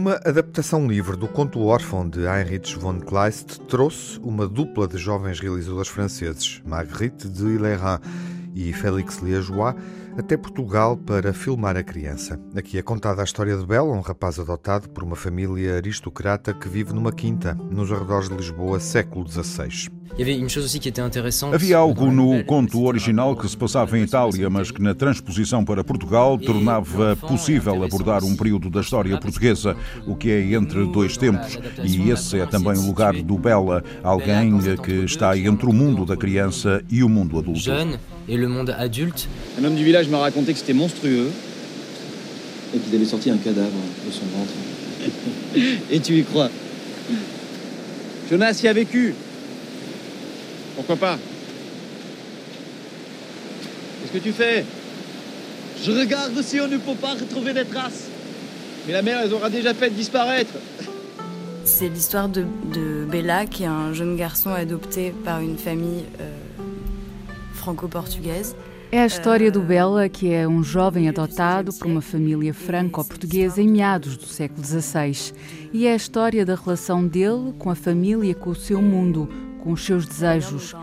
Uma adaptação livre do conto órfão de Heinrich von Kleist trouxe uma dupla de jovens realizadores franceses, Marguerite de Ilerin e Félix Liégeois, até Portugal para filmar a criança. Aqui é contada a história de Bela, um rapaz adotado por uma família aristocrata que vive numa quinta, nos arredores de Lisboa, século XVI. Havia algo no conto original que se passava em Itália, mas que na transposição para Portugal tornava possível abordar um período da história portuguesa, o que é entre dois tempos. E esse é também o lugar do Bela, alguém que está entre o mundo da criança e o mundo adulto. et le monde adulte. Un homme du village m'a raconté que c'était monstrueux. Et qu'ils avaient sorti un cadavre de son ventre. Et tu y crois Jonas y a vécu. Pourquoi pas Qu'est-ce que tu fais Je regarde si on ne peut pas retrouver des traces. Mais la mère, elle aura déjà fait disparaître. C'est l'histoire de, de, Bella, qui est un jeune garçon adopté par une famille euh, franco-portugaise. É a história do Bela, que é um jovem adotado por uma família franco-portuguesa em meados do século XVI. E é a história da relação dele com a família, com o seu mundo, com os seus desejos.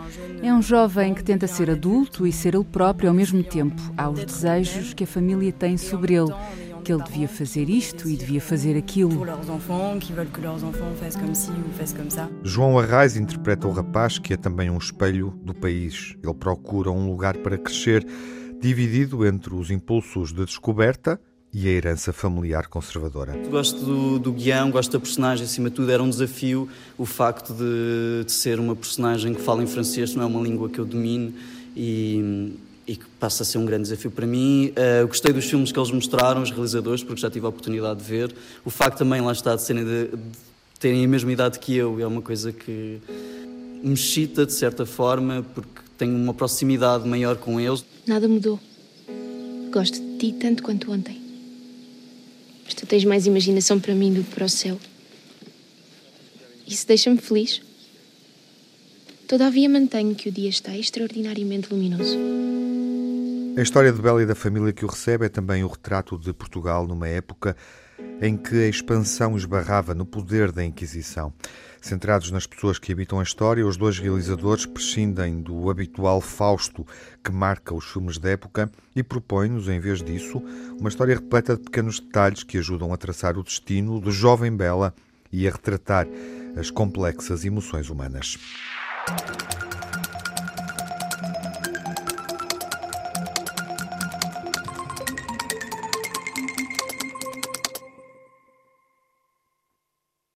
É um jovem que tenta ser adulto e ser ele próprio ao mesmo tempo. Há os desejos que a família tem sobre ele que ele devia fazer isto e devia fazer aquilo. João Arraes interpreta o rapaz que é também um espelho do país. Ele procura um lugar para crescer, dividido entre os impulsos de descoberta e a herança familiar conservadora. Gosto do, do guião, gosto da personagem, acima de tudo era um desafio o facto de, de ser uma personagem que fala em francês, não é uma língua que eu domino e e que passa a ser um grande desafio para mim. Uh, gostei dos filmes que eles mostraram, os realizadores, porque já tive a oportunidade de ver. O facto também, lá está, de, serem de, de terem a mesma idade que eu, é uma coisa que me excita de certa forma, porque tenho uma proximidade maior com eles. Nada mudou. Gosto de ti tanto quanto ontem. Mas tu tens mais imaginação para mim do que para o céu. Isso deixa-me feliz. Todavia mantenho que o dia está extraordinariamente luminoso. A história de Bela e da família que o recebe é também o retrato de Portugal numa época em que a expansão esbarrava no poder da Inquisição. Centrados nas pessoas que habitam a história, os dois realizadores prescindem do habitual Fausto que marca os filmes da época e propõem-nos, em vez disso, uma história repleta de pequenos detalhes que ajudam a traçar o destino do jovem Bela e a retratar as complexas emoções humanas.